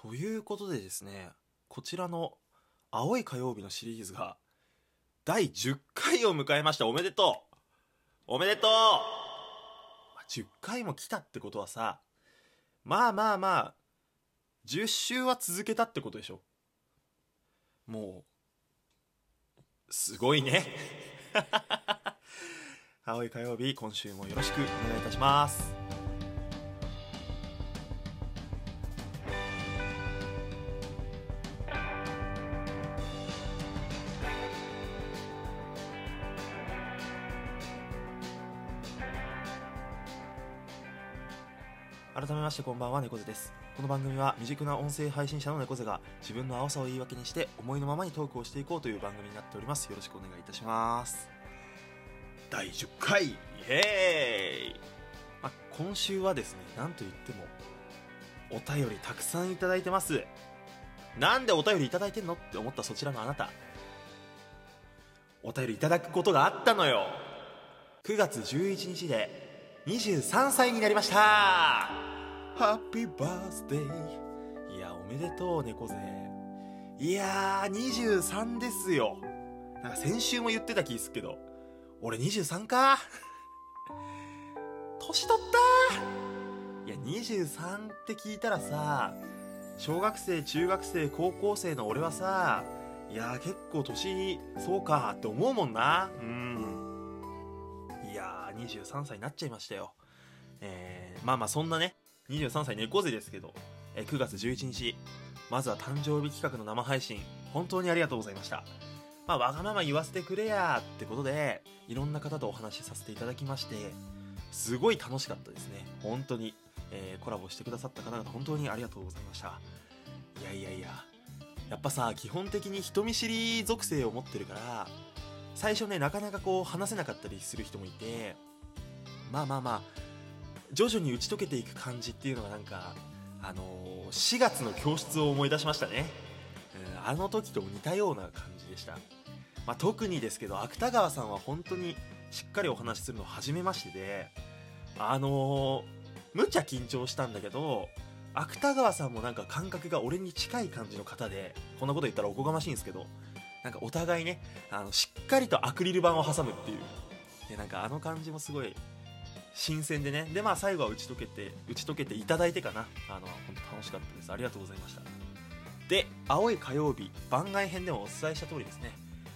ということでですねこちらの「青い火曜日」のシリーズが第10回を迎えました。おめでとう。おめでとう、まあ10回も来たってことはさまあまあまあ10週は続けたってことでしょ。もうすごいね。青い火曜日今週もよろしくお願いいたしますこんばんは猫背です。この番組は未熟な音声配信者の猫背が自分の青さを言い訳にして思いのままにトークをしていこうという番組になっております。よろしくお願いいたします。第10回!イエーイ、まあ、今週はですねなんといってもお便りたくさんいただいてます。なんでお便りいただいてんのって思ったそちらのあなた。お便りいただくことがあったのよ。9月11日で23歳になりましたハッピーバースデーいやおめでとう猫背。いやー23ですよ。なんか先週も言ってた気すけど。俺23か。年取った。いや23って聞いたらさ小学生中学生高校生の俺はさいやー結構年そうかって思うもんな。うん。いやー23歳になっちゃいましたよ。えー、まあまあそんなね23歳猫背ですけど、え9月11日まずは誕生日企画の生配信本当にありがとうございました。まあわがまま言わせてくれやってことでいろんな方とお話しさせていただきましてすごい楽しかったですね。本当に、えーコラボしてくださった方々本当にありがとうございました。いやいやいややっぱさ基本的に人見知り属性を持ってるから最初ねなかなかこう話せなかったりする人もいてまあまあまあ徐々に打ち解けていく感じっていうのがなんかあのー4月の教室を思い出しましたね、うんあの時と似たような感じでした、まあ、特にですけど芥川さんは本当にしっかりお話しするの初めましてであのーむちゃ緊張したんだけど芥川さんもなんか感覚が俺に近い感じの方でこんなこと言ったらおこがましいんですけどなんかお互いねあのしっかりとアクリル板を挟むっていう。でなんかあの感じもすごい新鮮でね。でまあ最後は打ち解けて打ち解けていただいてかな。あの本当楽しかったです。ありがとうございました。で青い火曜日番外編でもお伝えした通りですね。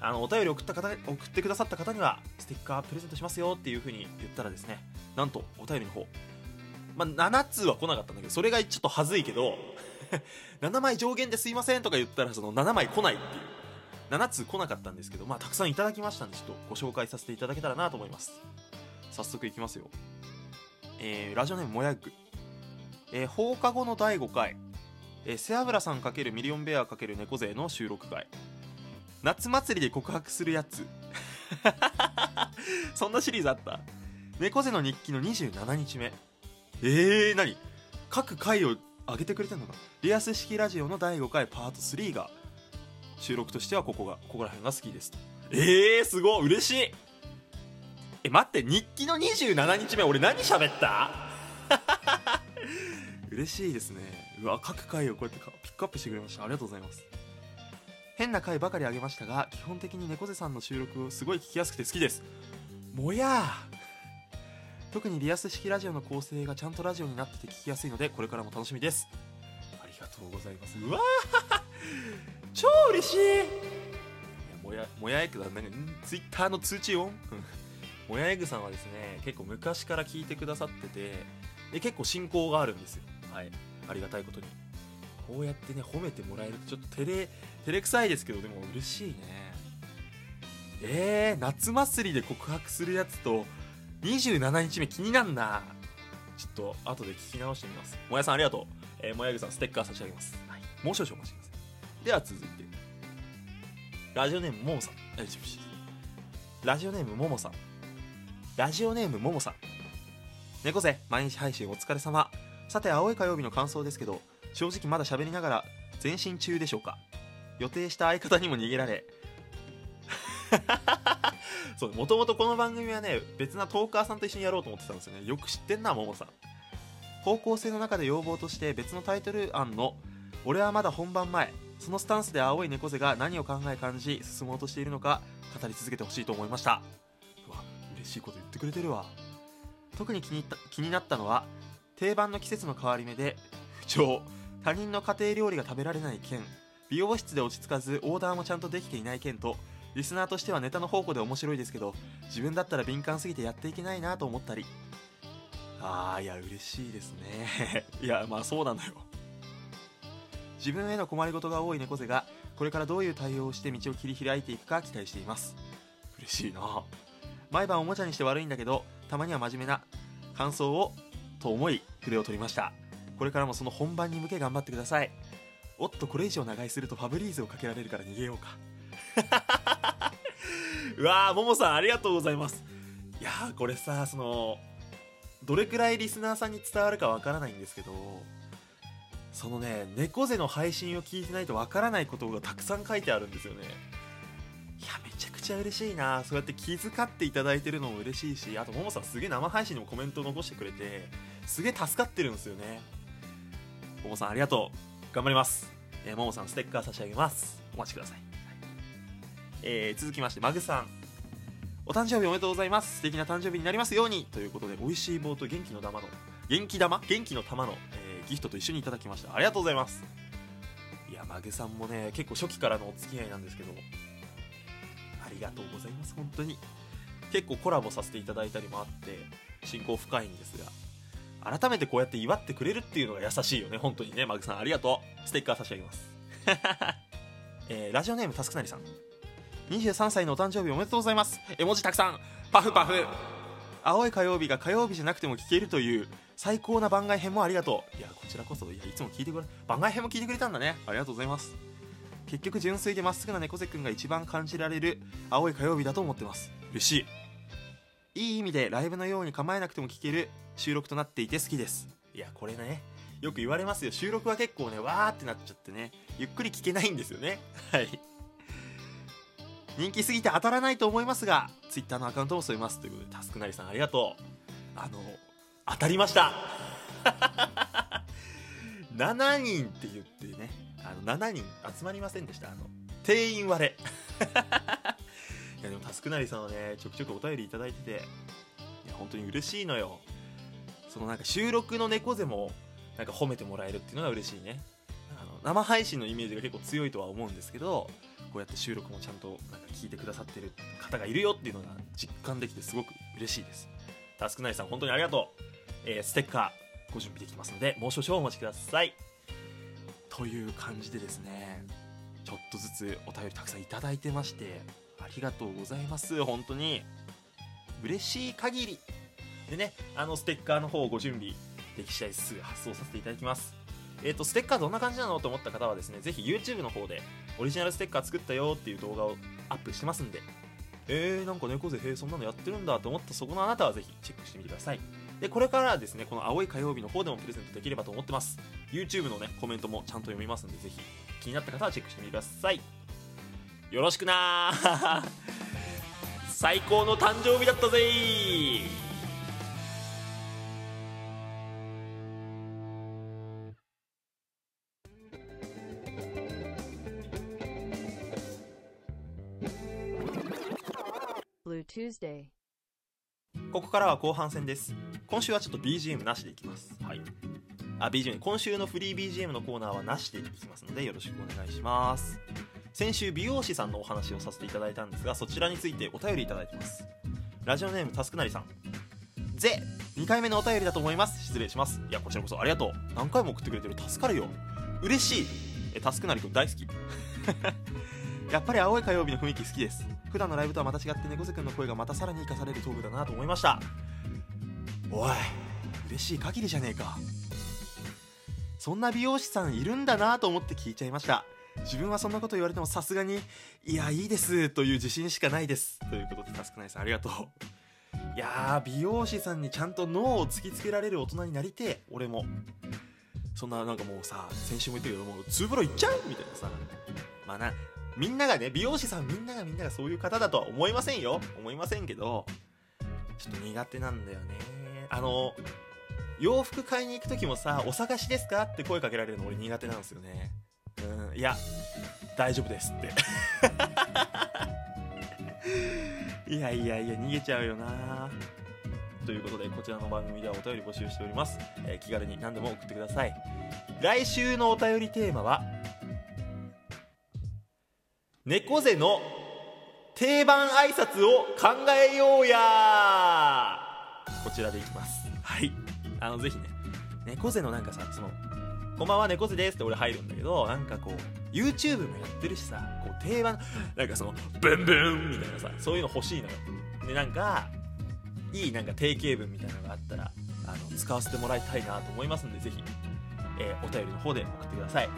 あのお便り送った方送ってくださった方にはステッカープレゼントしますよっていう風に言ったらですね。なんとお便りの方。まあ、7通は来なかったんだけどそれがちょっと恥ずいけど 7枚上限ですいませんとか言ったらその7枚来ないっていう。7通来なかったんですけど、まあ、たくさんいただきましたんでちょっとご紹介させていただけたらなと思います。早速いきますよ、えーラジオネームもやぐ、えー放課後の第5回、えー背脂さん×ミリオンベア×猫背の収録回夏祭りで告白するやつ。そんなシリーズあった。猫背の日記の27日目。えー、何？各回を上げてくれてんのか。リアス式ラジオの第5回パート3が。収録としてはここがここら辺が好きです。とえー、すごい！嬉しい！え待って日記の27日目俺何喋った？嬉しいですね。うわ各回をこうやってかピックアップしてくれました。ありがとうございます。変な回ばかりあげましたが基本的に猫背さんの収録をすごい聞きやすくて好きです。もやー。特にリアス式ラジオの構成がちゃんとラジオになってて聞きやすいのでこれからも楽しみです。ありがとうございます。うわー。超嬉しい。いやもやもやエグだなんかツイッターの通知音？もやエグさんはですね結構昔から聞いてくださっててで結構親交があるんですよ。はい。ありがたいことに。こうやってね褒めてもらえるとちょっと照れ照れくさいですけどでも嬉しいね。えー、夏祭りで告白するやつと27日目気になんな。ちょっと後で聞き直してみます。もやさんありがとう、えー、もやぐさんステッカー差し上げます、はい、もう少々お待ちください。では続いて。ラジオネームももさん。ラジオネームももさんラジオネームももさん。猫背毎日配信お疲れ様。さて青い火曜日の感想ですけど正直まだ喋りながら前進中でしょうか。予定した相方にも逃げられ。そうもともとこの番組はね別なトーカーさんと一緒にやろうと思ってたんですよね。よく知ってんなももさん。方向性の中で要望として別のタイトル案の俺はまだ本番前そのスタンスで青い猫背が何を考え感じ進もうとしているのか語り続けてほしいと思いました。嬉しいこと言ってくれてるわ。特に気にった気になったのは定番の季節の変わり目で不調。他人の家庭料理が食べられない件。美容室で落ち着かずオーダーもちゃんとできていない件とリスナーとしてはネタの方向で面白いですけど自分だったら敏感すぎてやっていけないなと思ったり。あーいや嬉しいですね。いやまあそうなのよ。自分への困りごとが多い猫背がこれからどういう対応をして道を切り開いていくか期待しています。嬉しいな。毎晩おもちゃにして悪いんだけどたまには真面目な感想をと思い筆を取りました。これからもその本番に向け頑張ってください。おっとこれ以上長居するとファブリーズをかけられるから逃げようか。うわーももさんありがとうございます。いやーこれさそのどれくらいリスナーさんに伝わるかわからないんですけどそのね猫背の配信を聞いてないとわからないことがたくさん書いてあるんですよね。ちゃ嬉しいな。そうやって気遣っていただいてるのも嬉しいしあとももさんすげえ生配信にもコメント残してくれてすげえ助かってるんですよね。ももさんありがとう。頑張ります。えーももさんステッカー差し上げます。お待ちください、えー続きましてマグさん。お誕生日おめでとうございます。素敵な誕生日になりますように。ということで美味しい棒と元気の玉の元気玉？元気の玉の、えーギフトと一緒にいただきました。ありがとうございます。いやマグさんもね結構初期からのお付き合いなんですけどありがとうございます本当に。結構コラボさせていただいたりもあって親交深いんですが改めてこうやって祝ってくれるっていうのが優しいよね本当にね。マグさんありがとう。ステッカー差し上げます、えーラジオネームタスクなりさん。23歳のお誕生日おめでとうございます。絵文字たくさん。パフパフ。青い火曜日が火曜日じゃなくても聞けるという最高な番外編もありがとう。いやこちらこそいやいつも聞いてくれ番外編も聞いてくれたんだね。ありがとうございます。結局純粋でまっすぐな猫背くんが一番感じられる青い火曜日だと思ってます。嬉しい。いい意味でライブのように構えなくても聞ける収録となっていて好きです。いやこれねよく言われますよ。収録は結構ねわーってなっちゃってねゆっくり聞けないんですよね。はい。人気すぎて当たらないと思いますが Twitter のアカウントも添えます。ということでタスクなりさんありがとう。あの当たりました。7人って言ってねあの7人集まりませんでした。あの定員割れ。いやでもタスクなりさんはねちょくちょくお便りいただいてていや本当に嬉しいのよ。そのなんか収録の猫背もなんか褒めてもらえるっていうのが嬉しいね。あの生配信のイメージが結構強いとは思うんですけどこうやって収録もちゃんとなんか聞いてくださってる方がいるよっていうのが実感できてすごく嬉しいです。タスクナイさん本当にありがとう、えーステッカーご準備できますのでもう少々お待ちください。という感じでですねちょっとずつお便りたくさんいただいてましてありがとうございます。本当に。嬉しい限りでねあのステッカーの方をご準備でき次第すぐ発送させていただきます。えっ、とステッカーどんな感じなのと思った方はですねぜひ YouTube の方でオリジナルステッカー作ったよっていう動画をアップしてますんで。えー、なんか猫背へえそんなのやってるんだと思ったそこのあなたはぜひチェックしてみてください。でこれからですねこの青い火曜日の方でもプレゼントできればと思ってます。YouTube のねコメントもちゃんと読みますんでぜひ気になった方はチェックしてみてください。よろしくな 最高の誕生日だったぜ。ー Blue Tuesday. ここからは後半戦です。今週はちょっと BGM なしでいきます。はい。あ BGM 今週のフリー BGM のコーナーはなしでいきますのでよろしくお願いします。先週美容師さんのお話をさせていただいたんですがそちらについてお便りいただいてます。ラジオネームタスクなりさん。ぜ2回目のお便りだと思います。失礼します。いやこちらこそありがとう。何回も送ってくれてる。助かるよ。嬉しい。えタスクなりくん大好き。やっぱり青い火曜日の雰囲気好きです普段のライブとはまた違って猫背くんの声がまたさらに生かされるトークだなと思いました。おい嬉しい限りじゃねえか。そんな美容師さんいるんだなと思って聞いちゃいました。自分はそんなこと言われてもさすがにいやいいですという自信しかないです。ということでタスクナイさんありがとう。いやー美容師さんにちゃんと脳を突きつけられる大人になりて俺も。そんななんかもうさ先週も言ったけどもうツーブロいっちゃうみたいなさ。まあなみんながね美容師さんみんながみんながそういう方だとは思いませんよ。思いませんけどちょっと苦手なんだよね。あの洋服買いに行く時もさ「お探しですか?」って声かけられるの俺苦手なんですよね。うんいや大丈夫ですって。いやいやいや逃げちゃうよな。ということでこちらの番組ではお便り募集しております、えー気軽に何でも送ってください。来週のお便りテーマは猫背の定番挨拶を考えようや。こちらでいきます。はい。あのぜひね猫背のなんかさそのこんばんは猫背ですって俺入るんだけどなんかこう YouTube もやってるしさこう定番なんかそのブンブンみたいなさそういうの欲しいのよ。でなんかいいなんか定型文みたいなのがあったらあの使わせてもらいたいなと思いますんでぜひ、えーお便りの方で送ってください。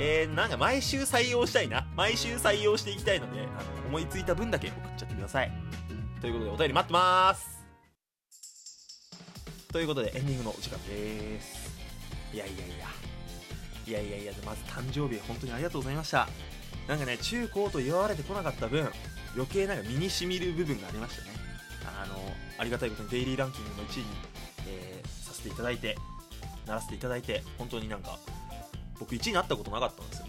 えー、なんか毎週採用したいな毎週採用していきたいのであの思いついた分だけ送っちゃってください。ということでお便り待ってます。ということでエンディングのお時間です。いやいやいや。いやいやいやまず誕生日本当にありがとうございました。なんかね中高と祝われてこなかった分余計なんか身にしみる部分がありましたね。あのありがたいことにデイリーランキングの1位に、えーさせていただいてならせていただいて本当になんか僕1位になったことなかったんですよ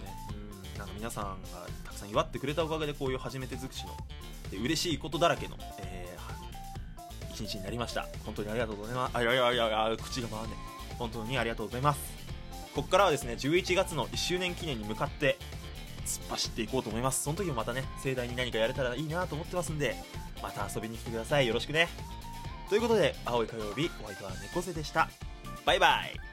皆さんがたくさん祝ってくれたおかげでこういう初めて尽くしので嬉しいことだらけの、えー一日になりました。本当にありがとうございます。あいやいやいやいや口が回んね本当にありがとうございます。ここからはですね11月の1周年記念に向かって突っ走っていこうと思います。その時もまたね盛大に何かやれたらいいなと思ってますんでまた遊びに来てください。よろしくね。ということで青い火曜日お相手は猫背でした。バイバイ。